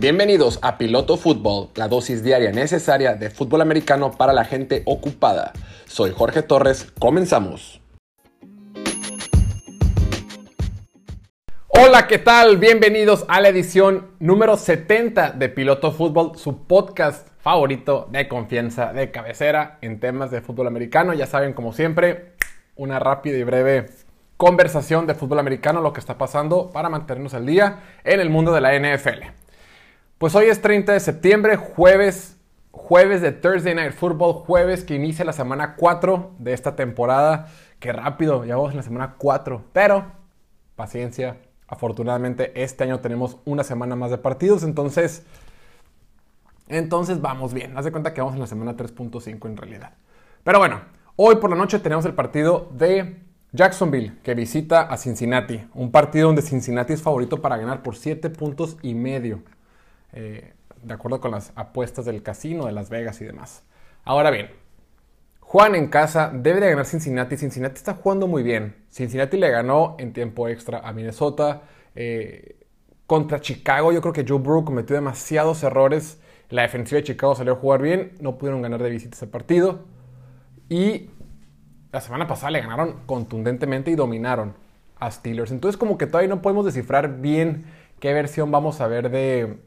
Bienvenidos a Piloto Fútbol, la dosis diaria necesaria de fútbol americano para la gente ocupada. Soy Jorge Torres, comenzamos. Hola, ¿qué tal? Bienvenidos a la edición número 70 de Piloto Fútbol, su podcast favorito de confianza, de cabecera en temas de fútbol americano. Ya saben, como siempre, una rápida y breve conversación de fútbol americano, lo que está pasando para mantenernos al día en el mundo de la NFL. Pues hoy es 30 de septiembre, jueves, jueves de Thursday Night Football, jueves que inicia la semana 4 de esta temporada. Qué rápido, ya vamos en la semana 4, pero paciencia. Afortunadamente este año tenemos una semana más de partidos, entonces entonces vamos bien. Haz de cuenta que vamos en la semana 3.5 en realidad. Pero bueno, hoy por la noche tenemos el partido de Jacksonville, que visita a Cincinnati. Un partido donde Cincinnati es favorito para ganar por 7 puntos y medio. Eh, de acuerdo con las apuestas del casino de Las Vegas y demás. Ahora bien, Juan en casa debe de ganar Cincinnati. Cincinnati está jugando muy bien. Cincinnati le ganó en tiempo extra a Minnesota. Eh, contra Chicago, yo creo que Joe Burrow cometió demasiados errores. La defensiva de Chicago salió a jugar bien. No pudieron ganar de visita ese partido. Y la semana pasada le ganaron contundentemente y dominaron a Steelers. Entonces como que todavía no podemos descifrar bien qué versión vamos a ver de,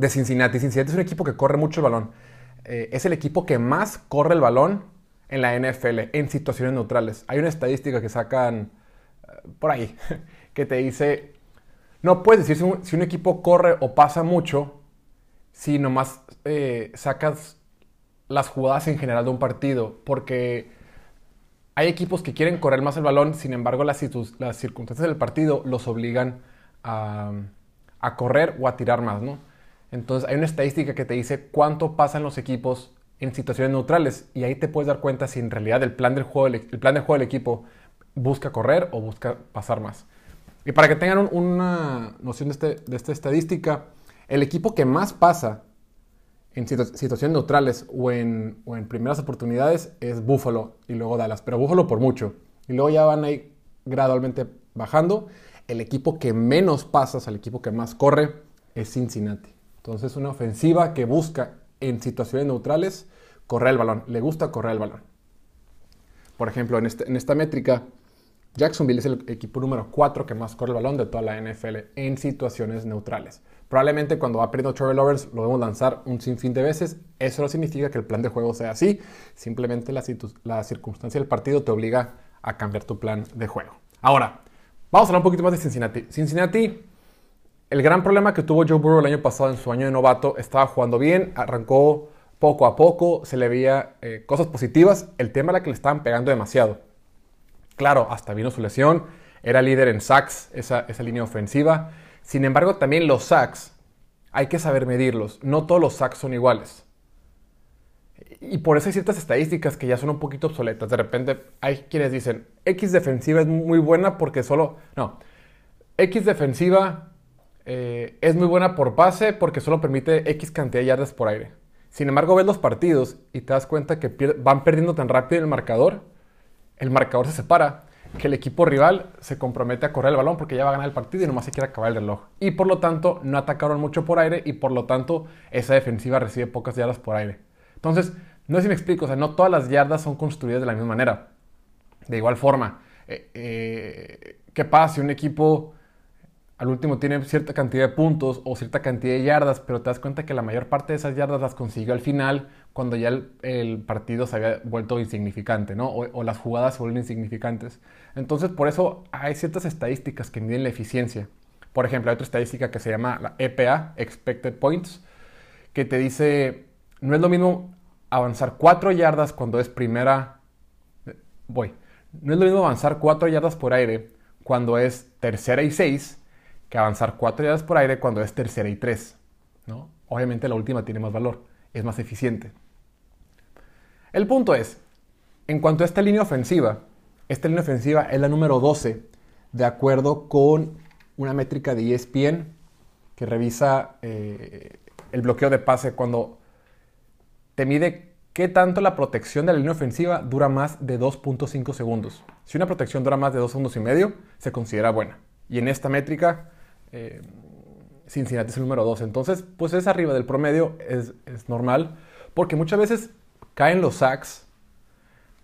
de Cincinnati. Cincinnati es un equipo que corre mucho el balón. Eh, es el equipo que más corre el balón en la NFL en situaciones neutrales. Hay una estadística que sacan eh, por ahí que te dice, no puedes decir si un, equipo corre o pasa mucho si nomás eh, sacas las jugadas en general de un partido, porque hay equipos que quieren correr más el balón, sin embargo las, las circunstancias del partido los obligan a, a correr o a tirar más, ¿no? Entonces hay una estadística que te dice cuánto pasan los equipos en situaciones neutrales y ahí te puedes dar cuenta si en realidad el plan, del juego, el plan de juego del equipo busca correr o busca pasar más. Y para que tengan una noción de, este, de, esta estadística, el equipo que más pasa en situaciones neutrales o en, o en primeras oportunidades es Buffalo y luego Dallas, pero Buffalo por mucho. Y luego ya van ahí gradualmente bajando. El equipo que menos pasa, o el equipo que más corre, es Cincinnati. Entonces, una ofensiva que busca en situaciones neutrales correr el balón. Le gusta correr el balón. Por ejemplo, en, este, esta métrica, Jacksonville es el equipo número 4 que más corre el balón de toda la NFL en situaciones neutrales. Probablemente cuando va perdiendo Trevor Lawrence lo debemos lanzar un sinfín de veces. Eso no significa que el plan de juego sea así. Simplemente la, la circunstancia del partido te obliga a cambiar tu plan de juego. Ahora, vamos a hablar un poquito más de Cincinnati. Cincinnati el gran problema que tuvo Joe Burrow el año pasado en su año de novato, estaba jugando bien, arrancó poco a poco, se le veía eh, cosas positivas, el tema era que le estaban pegando demasiado. Claro, hasta vino su lesión, era líder en sacks, esa, esa línea ofensiva. Sin embargo, también los sacks, hay que saber medirlos, no todos los sacks son iguales. Y por eso hay ciertas estadísticas que ya son un poquito obsoletas. De repente hay quienes dicen, X defensiva es muy buena porque solo... No, X defensiva eh, es muy buena por pase porque solo permite X cantidad de yardas por aire. Sin embargo, ves los partidos y te das cuenta que van perdiendo tan rápido el marcador, el marcador se separa, que el equipo rival se compromete a correr el balón porque ya va a ganar el partido y nomás se quiere acabar el reloj. Y por lo tanto, no atacaron mucho por aire y por lo tanto, esa defensiva recibe pocas yardas por aire. Entonces, no sé si me explico, no todas las yardas son construidas de la misma manera. De igual forma, eh, eh, ¿qué pasa si un equipo al último tiene cierta cantidad de puntos o cierta cantidad de yardas, pero te das cuenta que la mayor parte de esas yardas las consiguió al final cuando ya el, partido se había vuelto insignificante, ¿no? O, las jugadas se vuelven insignificantes. Entonces, por eso hay ciertas estadísticas que miden la eficiencia. Por ejemplo, hay otra estadística que se llama la EPA, Expected Points, que te dice, no es lo mismo avanzar 4 yardas cuando es primera... Voy. No es lo mismo avanzar 4 yardas por aire cuando es tercera y 6 que avanzar 4 yardas por aire cuando es tercera y 3. ¿no? Obviamente la última tiene más valor, es más eficiente. El punto es, en cuanto a esta línea ofensiva, esta línea ofensiva es la número 12, de acuerdo con una métrica de ESPN que revisa eh, el bloqueo de pase cuando te mide qué tanto la protección de la línea ofensiva dura más de 2.5 segundos. Si una protección dura más de 2 segundos y medio, se considera buena. Y en esta métrica eh, Cincinnati es el número 2. Entonces, pues es arriba del promedio, es, es normal, porque muchas veces caen los sacks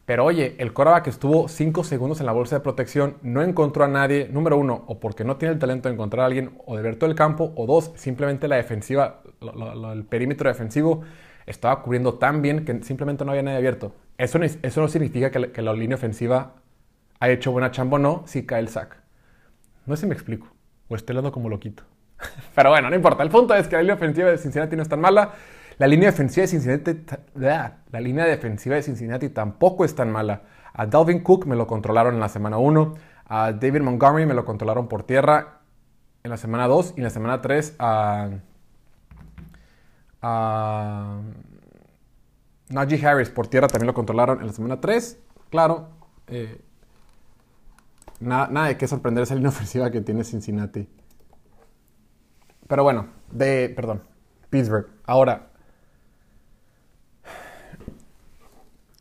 pero oye, el que estuvo 5 segundos en la bolsa de protección, no encontró a nadie, número uno, o porque no tiene el talento de encontrar a alguien o de ver todo el campo, o dos, simplemente la defensiva, el perímetro defensivo estaba cubriendo tan bien que simplemente no había nadie abierto. Eso, eso no significa que la, línea ofensiva ha hecho buena chamba o no si cae el sack. No sé si me explico, o estoy hablando como loquito. Pero bueno, no importa. El punto es que la línea ofensiva de Cincinnati no es tan mala. La línea defensiva de Cincinnati, la línea defensiva de Cincinnati tampoco es tan mala. A Dalvin Cook me lo controlaron en la semana 1. A David Montgomery me lo controlaron por tierra en la semana 2. Y en la semana 3 a, a Najee Harris por tierra también lo controlaron en la semana 3. Claro, eh, nada, nada de qué sorprender esa línea ofensiva que tiene Cincinnati. Pero bueno, de, perdón, Pittsburgh. Ahora,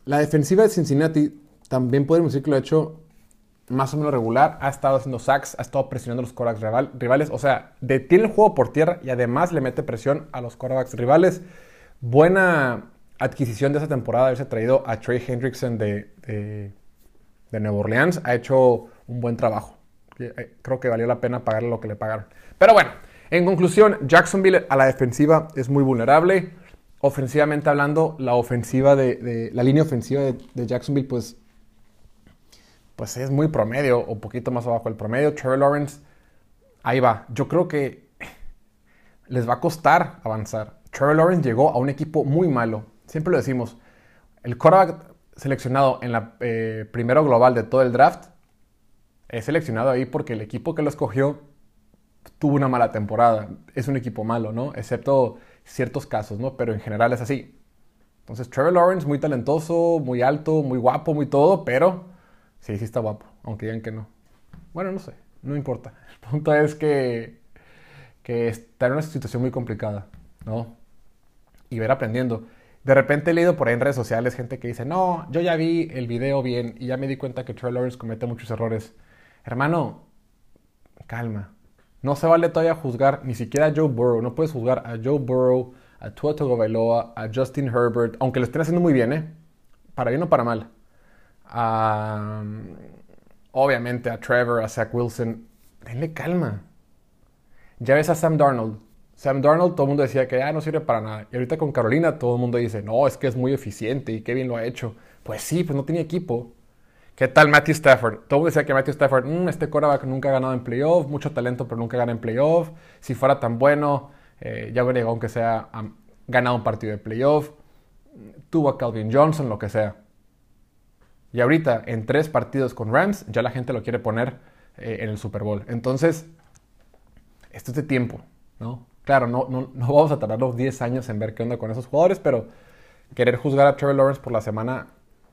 La defensiva de Cincinnati también podemos decir que lo ha hecho más o menos regular. Ha estado haciendo sacks, ha estado presionando a los quarterbacks rivales. O sea, detiene el juego por tierra y además le mete presión a los quarterbacks rivales. Buena adquisición de esa temporada haberse traído a Trey Hendrickson de, de, de Nueva Orleans. Ha hecho un buen trabajo. Eh, creo que valió la pena pagarle lo que le pagaron. Pero bueno, en conclusión, Jacksonville a la defensiva es muy vulnerable ofensivamente hablando, la ofensiva de, la línea ofensiva de, Jacksonville, pues, pues es muy promedio o poquito más abajo del promedio. Trevor Lawrence, ahí va. Yo creo que les va a costar avanzar. Trevor Lawrence llegó a un equipo muy malo. Siempre lo decimos. El quarterback seleccionado en la eh, primero global de todo el draft es seleccionado ahí porque el equipo que lo escogió tuvo una mala temporada. Es un equipo malo, ¿no? Excepto ciertos casos, ¿no? Pero en general es así. Entonces, Trevor Lawrence, muy talentoso, muy alto, muy guapo, muy todo, pero sí, sí está guapo, aunque digan que no. Bueno, no sé, no importa. El punto es que, que está en una situación muy complicada, ¿no? Y ver aprendiendo. De repente he leído por ahí en redes sociales gente que dice, no, yo ya vi el video bien y ya me di cuenta que Trevor Lawrence comete muchos errores. Hermano, calma. No se vale todavía juzgar ni siquiera a Joe Burrow. No puedes juzgar a Joe Burrow, a Tua Tagovailoa, a Justin Herbert, aunque lo estén haciendo muy bien, ¿eh? Para bien o para mal. obviamente a Trevor, a Zach Wilson. Denle calma. Ya ves a Sam Darnold. Sam Darnold, todo el mundo decía que ah, no sirve para nada. Y ahorita con Carolina, todo el mundo dice, no, es que es muy eficiente y qué bien lo ha hecho. Pues sí, pues no tenía equipo. ¿Qué tal Matthew Stafford? Todo decía que Matthew Stafford, mm, este quarterback nunca ha ganado en playoff, mucho talento, pero nunca gana en playoff. Si fuera tan bueno, eh, ya hubiera llegado aunque sea ganado un partido de playoff. Tuvo a Calvin Johnson, lo que sea. Y ahorita, en tres partidos con Rams, ya la gente lo quiere poner eh, en el Super Bowl. Entonces, esto es de tiempo, ¿no? Claro, no, no, no vamos a tardar los 10 años en ver qué onda con esos jugadores, pero querer juzgar a Trevor Lawrence por la semana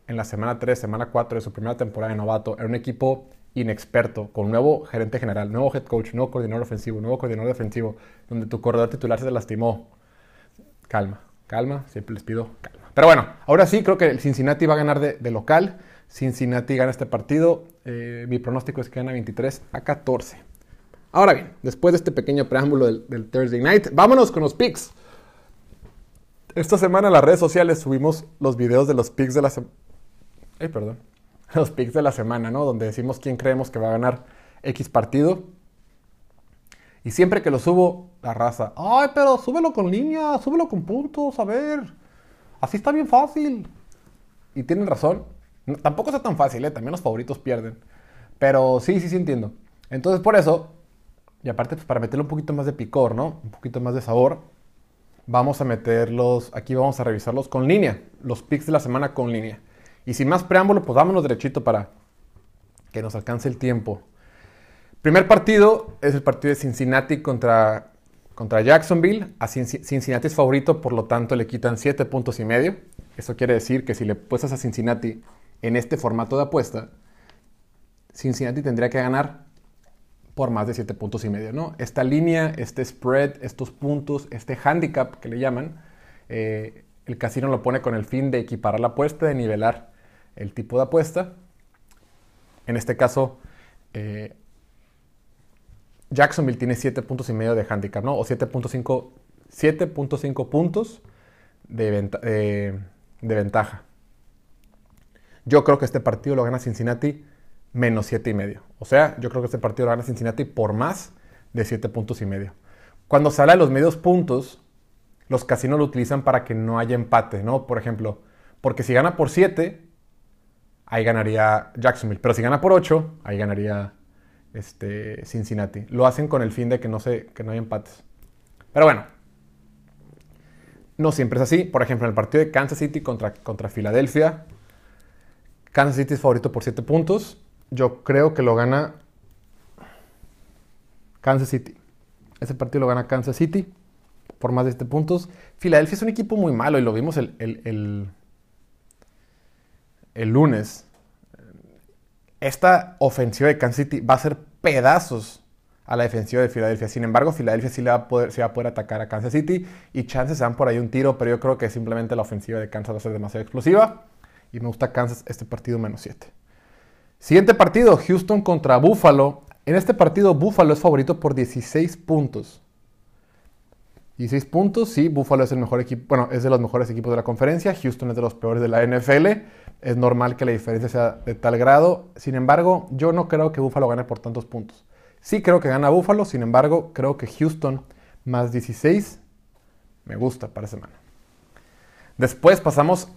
en la semana 3, semana 4 de su primera temporada de novato, era un equipo inexperto, con nuevo gerente general, nuevo head coach, nuevo coordinador ofensivo, nuevo coordinador defensivo, donde tu corredor titular se lastimó. Calma, calma, siempre les pido calma. Pero bueno, ahora sí creo que el Cincinnati va a ganar de, local. Cincinnati gana este partido. Eh, mi pronóstico es que gana 23 a 14. Ahora bien, después de este pequeño preámbulo del, Thursday Night, vámonos con los picks. Esta semana en las redes sociales subimos los videos de los picks de la semana perdón, los picks de la semana, ¿no? Donde decimos quién creemos que va a ganar X partido. Y siempre que lo subo, la raza, ay, pero súbelo con línea, súbelo con puntos, a ver. Así está bien fácil. Y tienen razón. tampoco está tan fácil, ¿eh? También los favoritos pierden. Pero sí, sí, sí entiendo. Entonces, por eso, y aparte, pues, para meterle un poquito más de picor, ¿no? Un poquito más de sabor, vamos a meterlos, aquí vamos a revisarlos con línea. Los picks de la semana con línea. Y sin más preámbulo, pues vámonos derechito para que nos alcance el tiempo. Primer partido es el partido de Cincinnati contra, contra Jacksonville. A Cincinnati es favorito, por lo tanto le quitan 7 puntos y medio. Eso quiere decir que si le puestas a Cincinnati en este formato de apuesta, Cincinnati tendría que ganar por más de 7 puntos y medio. ¿no? Esta línea, este spread, estos puntos, este handicap que le llaman, eh, el casino lo pone con el fin de equiparar la apuesta, de nivelar el tipo de apuesta. En este caso, eh, Jacksonville tiene 7 puntos y medio de handicap, ¿no? O 7.5 puntos de, de ventaja. Yo creo que este partido lo gana Cincinnati menos 7 y medio. O sea, yo creo que este partido lo gana Cincinnati por más de 7 puntos y medio. Cuando habla de los medios puntos, los casinos lo utilizan para que no haya empate, ¿no? Por ejemplo, porque si gana por 7, ahí ganaría Jacksonville. Pero si gana por 8, ahí ganaría este, Cincinnati. Lo hacen con el fin de que no, se, que no haya empates. Pero bueno, no siempre es así. Por ejemplo, en el partido de Kansas City contra, contra Filadelfia, Kansas City es favorito por 7 puntos. Yo creo que lo gana Kansas City. Ese partido lo gana Kansas City por más de 7 puntos. Filadelfia es un equipo muy malo y lo vimos el, el, lunes. Esta ofensiva de Kansas City va a ser pedazos a la defensiva de Filadelfia. Sin embargo, Filadelfia sí le va a poder, va a poder atacar a Kansas City y chances dan por ahí un tiro, pero yo creo que simplemente la ofensiva de Kansas va a ser demasiado explosiva y me gusta Kansas este partido menos 7. Siguiente partido, Houston contra Buffalo. En este partido Buffalo es favorito por 16 puntos. 16 puntos, sí, Buffalo es el mejor equipo, bueno, es de los mejores equipos de la conferencia, Houston es de los peores de la NFL, es normal que la diferencia sea de tal grado, sin embargo, yo no creo que Buffalo gane por tantos puntos. Sí creo que gana Buffalo, sin embargo, creo que Houston más 16 me gusta para semana. Después pasamos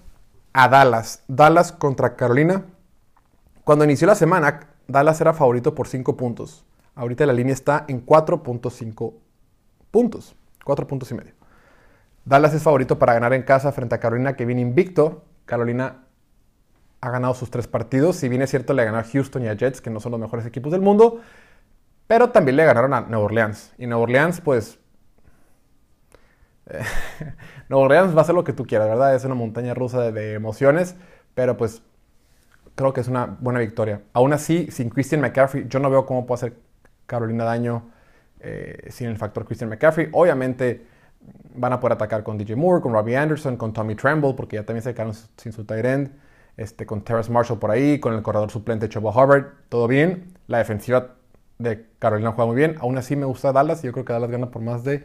a Dallas. Dallas contra Carolina. Cuando inició la semana, Dallas era favorito por 5 puntos. Ahorita la línea está en 4.5 puntos. 4 puntos y medio. Dallas es favorito para ganar en casa frente a Carolina, que viene invicto. Carolina ha ganado sus tres partidos. Si bien es cierto, le ganó a Houston y a Jets, que no son los mejores equipos del mundo. Pero también le ganaron a Nueva Orleans. Y Nueva Orleans, pues, Nuevo Orleans va a ser lo que tú quieras, ¿verdad? Es una montaña rusa de, emociones, pero pues creo que es una buena victoria. Aún así, sin Christian McCaffrey, yo no veo cómo puede hacer Carolina daño eh, sin el factor Christian McCaffrey. Obviamente van a poder atacar con DJ Moore, con Robbie Anderson, con Tommy Tremble, porque ya también se quedaron sin su tight end, este, con Terrace Marshall por ahí, con el corredor suplente Chuba Hubbard, todo bien. La defensiva de Carolina juega muy bien. Aún así me gusta Dallas y yo creo que Dallas gana por más de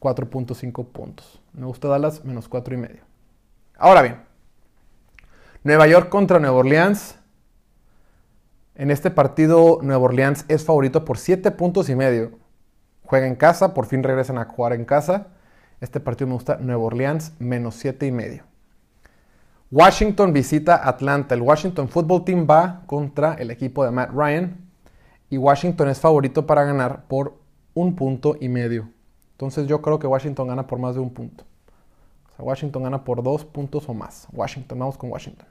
4.5 puntos. Me gusta Dallas menos 4 y medio. Ahora bien, Nueva York contra Nueva Orleans. En este partido, Nueva Orleans es favorito por 7 puntos y medio. Juega en casa, por fin regresan a jugar en casa. Este partido me gusta Nueva Orleans menos 7 y medio. Washington visita Atlanta. El Washington Football Team va contra el equipo de Matt Ryan. Y Washington es favorito para ganar por un punto y medio. Entonces yo creo que Washington gana por más de un punto. O sea, Washington gana por dos puntos o más. Washington, vamos con Washington.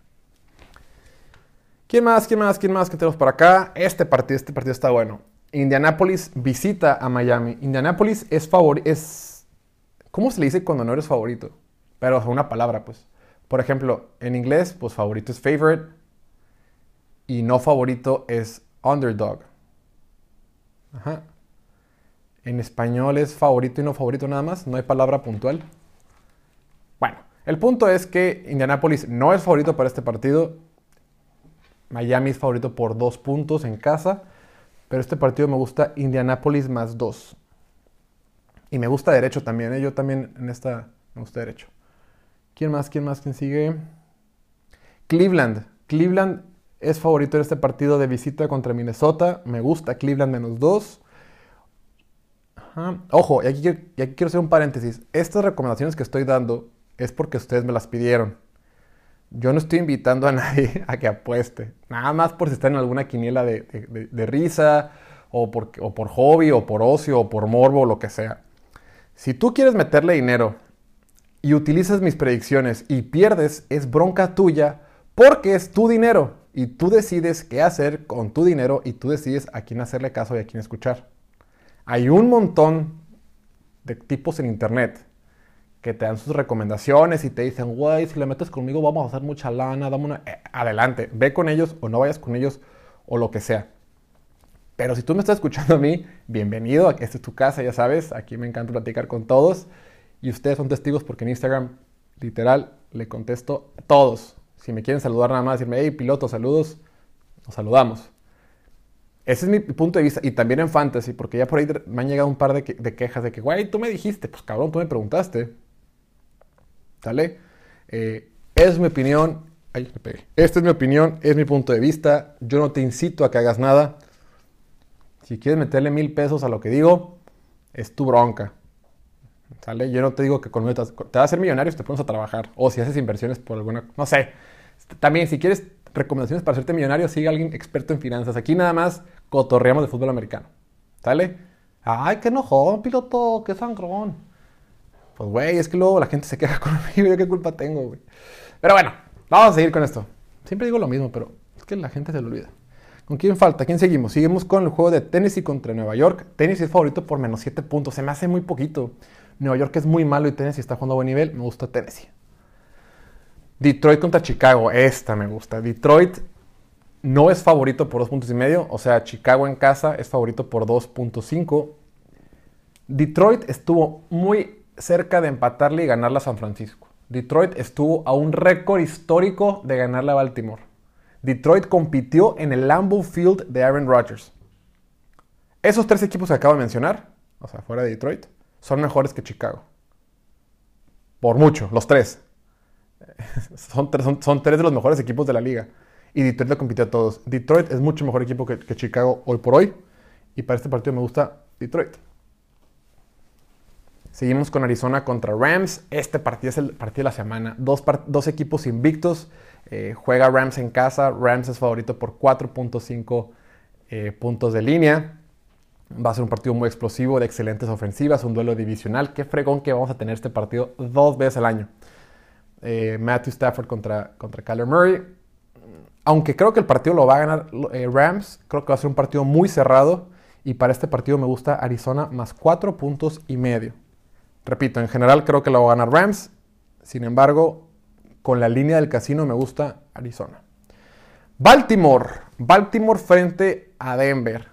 ¿Quién más? ¿Quién más? ¿Quién más que tenemos por acá? Este partido, este partido está bueno. Indianapolis visita a Miami. Indianapolis es favorito. Es, ¿Cómo se le dice cuando no eres favorito? Pero una palabra, pues. Por ejemplo, en inglés, pues favorito es favorite. Y no favorito es underdog. Ajá. En español es favorito y no favorito nada más, no hay palabra puntual. Bueno, el punto es que Indianapolis no es favorito para este partido. Miami es favorito por dos puntos en casa. Pero este partido me gusta Indianapolis más dos. Y me gusta derecho también. ¿eh? Yo también en esta me gusta derecho. ¿Quién más? ¿Quién más? ¿Quién sigue? Cleveland. Cleveland es favorito en este partido de visita contra Minnesota. Me gusta Cleveland menos dos. Ojo, y aquí, quiero hacer un paréntesis. Estas recomendaciones que estoy dando es porque ustedes me las pidieron. Yo no estoy invitando a nadie a que apueste. Nada más por si están en alguna quiniela de, risa, o por, o por hobby, o por ocio, o por morbo, o lo que sea. Si tú quieres meterle dinero y utilizas mis predicciones y pierdes, es bronca tuya porque es tu dinero y tú decides qué hacer con tu dinero y tú decides a quién hacerle caso y a quién escuchar. Hay un montón de tipos en internet que te dan sus recomendaciones y te dicen, güey, si le metes conmigo vamos a hacer mucha lana, dame. Eh, adelante, ve con ellos o no vayas con ellos o lo que sea. Pero si tú me estás escuchando a mí, bienvenido, esta es tu casa, ya sabes, aquí me encanta platicar con todos y ustedes son testigos porque en Instagram, literal, le contesto a todos. Si me quieren saludar nada más, decirme, hey, piloto, saludos, nos saludamos. Ese es mi punto de vista. Y también en fantasy, porque ya por ahí me han llegado un par de, quejas de que, güey, tú me dijiste. Pues cabrón, tú me preguntaste. ¿Sale? Eh, es mi opinión. Ay, me pegué. Esta es mi opinión, es mi punto de vista. Yo no te incito a que hagas nada. Si quieres meterle mil pesos a lo que digo, es tu bronca. ¿Sale? Yo no te digo que con te, vas a hacer millonario te pones a trabajar. O si haces inversiones por alguna... No sé. También, si quieres recomendaciones para hacerte millonario, sigue a alguien experto en finanzas. Aquí nada más cotorreamos de fútbol americano. ¿Sale? Ay, qué enojón, piloto, qué sangrón. Pues, güey, es que luego la gente se queja conmigo. ¿Yo qué culpa tengo, güey? Pero bueno, vamos a seguir con esto. Siempre digo lo mismo, pero es que la gente se lo olvida. ¿Con quién falta? ¿Quién seguimos? Seguimos con el juego de Tennessee contra Nueva York. Tennessee es favorito por menos 7 puntos. Se me hace muy poquito. Nueva York es muy malo y Tennessee está jugando a buen nivel. Me gusta Tennessee. Detroit contra Chicago. Esta me gusta. Detroit no es favorito por 2 puntos y medio. O sea, Chicago en casa es favorito por 2.5. Detroit estuvo muy cerca de empatarle y ganarla a San Francisco. Detroit estuvo a un récord histórico de ganarle a Baltimore. Detroit compitió en el Lambeau Field de Aaron Rodgers. Esos tres equipos que acabo de mencionar, o sea, fuera de Detroit, son mejores que Chicago. Por mucho, los tres. son, tres de los mejores equipos de la liga. Y Detroit lo compitió a todos. Detroit es mucho mejor equipo que, Chicago hoy por hoy. Y para este partido me gusta Detroit. Seguimos con Arizona contra Rams. Este partido es el partido de la semana. Dos, dos equipos invictos. Eh, juega Rams en casa. Rams es favorito por 4.5 eh, puntos de línea. Va a ser un partido muy explosivo, de excelentes ofensivas, un duelo divisional. Qué fregón que vamos a tener este partido dos veces al año. Eh, Matthew Stafford contra, contra Kyler Murray. Aunque creo que el partido lo va a ganar Rams, creo que va a ser un partido muy cerrado. Y para este partido me gusta Arizona más 4 puntos y medio. Repito, en general creo que lo va a ganar Rams. Sin embargo, con la línea del casino me gusta Arizona. Baltimore. Baltimore frente a Denver.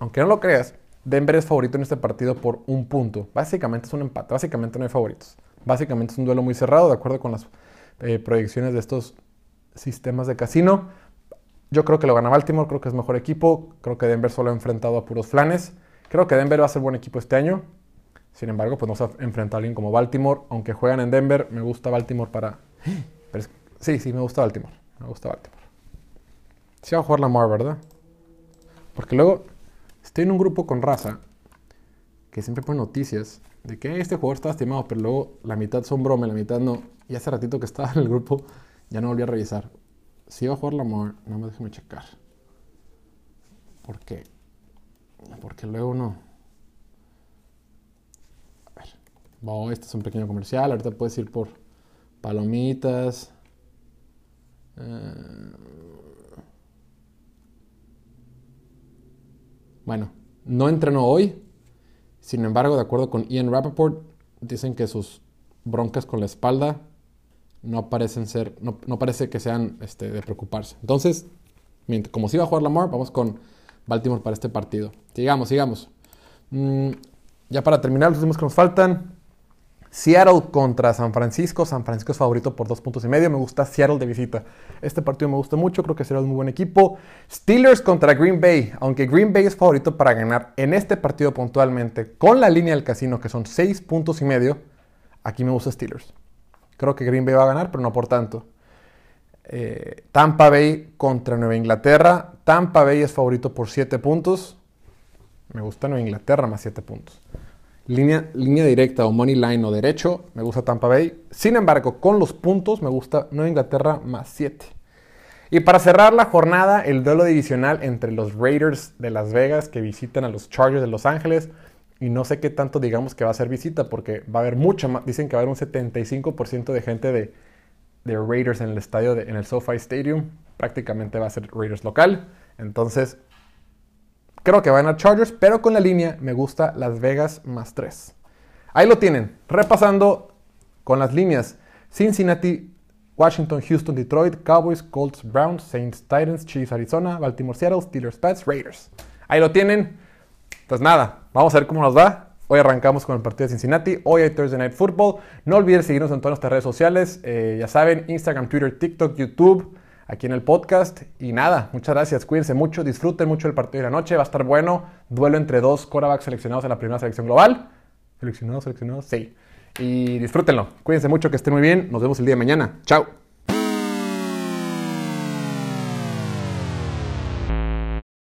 Aunque no lo creas, Denver es favorito en este partido por un punto. Básicamente es un empate. Básicamente no hay favoritos. Básicamente es un duelo muy cerrado, de acuerdo con las eh, proyecciones de estos sistemas de casino. Yo creo que lo gana Baltimore, creo que es mejor equipo. Creo que Denver solo ha enfrentado a puros flanes. Creo que Denver va a ser buen equipo este año. Sin embargo, pues no se ha enfrentado a alguien como Baltimore. Aunque juegan en Denver, me gusta Baltimore para. sí, sí, me gusta Baltimore. Me gusta Baltimore. Sí va a jugar Lamar, ¿verdad? Porque luego estoy en un grupo con raza que siempre pone noticias de que este jugador está estimado, pero luego la mitad son broma, la mitad no. Y hace ratito que estaba en el grupo ya no volví a revisar. Si va a jugar Lamar, no me déjeme checar. ¿Por qué? Porque luego no. Oh, este es un pequeño comercial. Ahorita puedes ir por palomitas. Eh, bueno, no entrenó hoy. Sin embargo, de acuerdo con Ian Rappaport, dicen que sus broncas con la espalda no parecen ser, no, parece que sean este, de preocuparse. Entonces, como si iba a jugar Lamar, vamos con Baltimore para este partido. Sigamos, sigamos. Mm, ya para terminar, los últimos que nos faltan. Seattle contra San Francisco. San Francisco es favorito por dos puntos y medio. Me gusta Seattle de visita. Este partido me gusta mucho. Creo que será un muy buen equipo. Steelers contra Green Bay. Aunque Green Bay es favorito para ganar en este partido puntualmente con la línea del casino, que son seis puntos y medio, aquí me gusta Steelers. Creo que Green Bay va a ganar, pero no por tanto. Eh, Tampa Bay contra Nueva Inglaterra. Tampa Bay es favorito por siete puntos. Me gusta Nueva Inglaterra más siete puntos. Línea, directa o money line o derecho, me gusta Tampa Bay. Sin embargo, con los puntos me gusta Nueva Inglaterra más 7. Y para cerrar la jornada, el duelo divisional entre los Raiders de Las Vegas que visitan a los Chargers de Los Ángeles. Y no sé qué tanto digamos que va a ser visita porque va a haber mucha más. Dicen que va a haber un 75% de gente de, de Raiders en el estadio, en el SoFi Stadium. Prácticamente va a ser Raiders local. Entonces Creo que van a Chargers, pero con la línea me gusta Las Vegas más 3. Ahí lo tienen, repasando con las líneas. Cincinnati, Washington, Houston, Detroit, Cowboys, Colts, Browns, Saints, Titans, Chiefs, Arizona, Baltimore, Seattle, Steelers, Pats, Raiders. Ahí lo tienen. Pues nada, vamos a ver cómo nos va. Hoy arrancamos con el partido de Cincinnati. Hoy hay Thursday Night Football. No olviden seguirnos en todas nuestras redes sociales. Eh, ya saben, Instagram, Twitter, TikTok, YouTube. Aquí en el podcast. Y nada, muchas gracias, cuídense mucho, disfruten mucho el partido de la noche, va a estar bueno. Duelo entre dos quarterbacks seleccionados en la primera selección global. ¿Seleccionados, seleccionados? Sí. Y disfrútenlo, cuídense mucho, que estén muy bien. Nos vemos el día de mañana. Chao.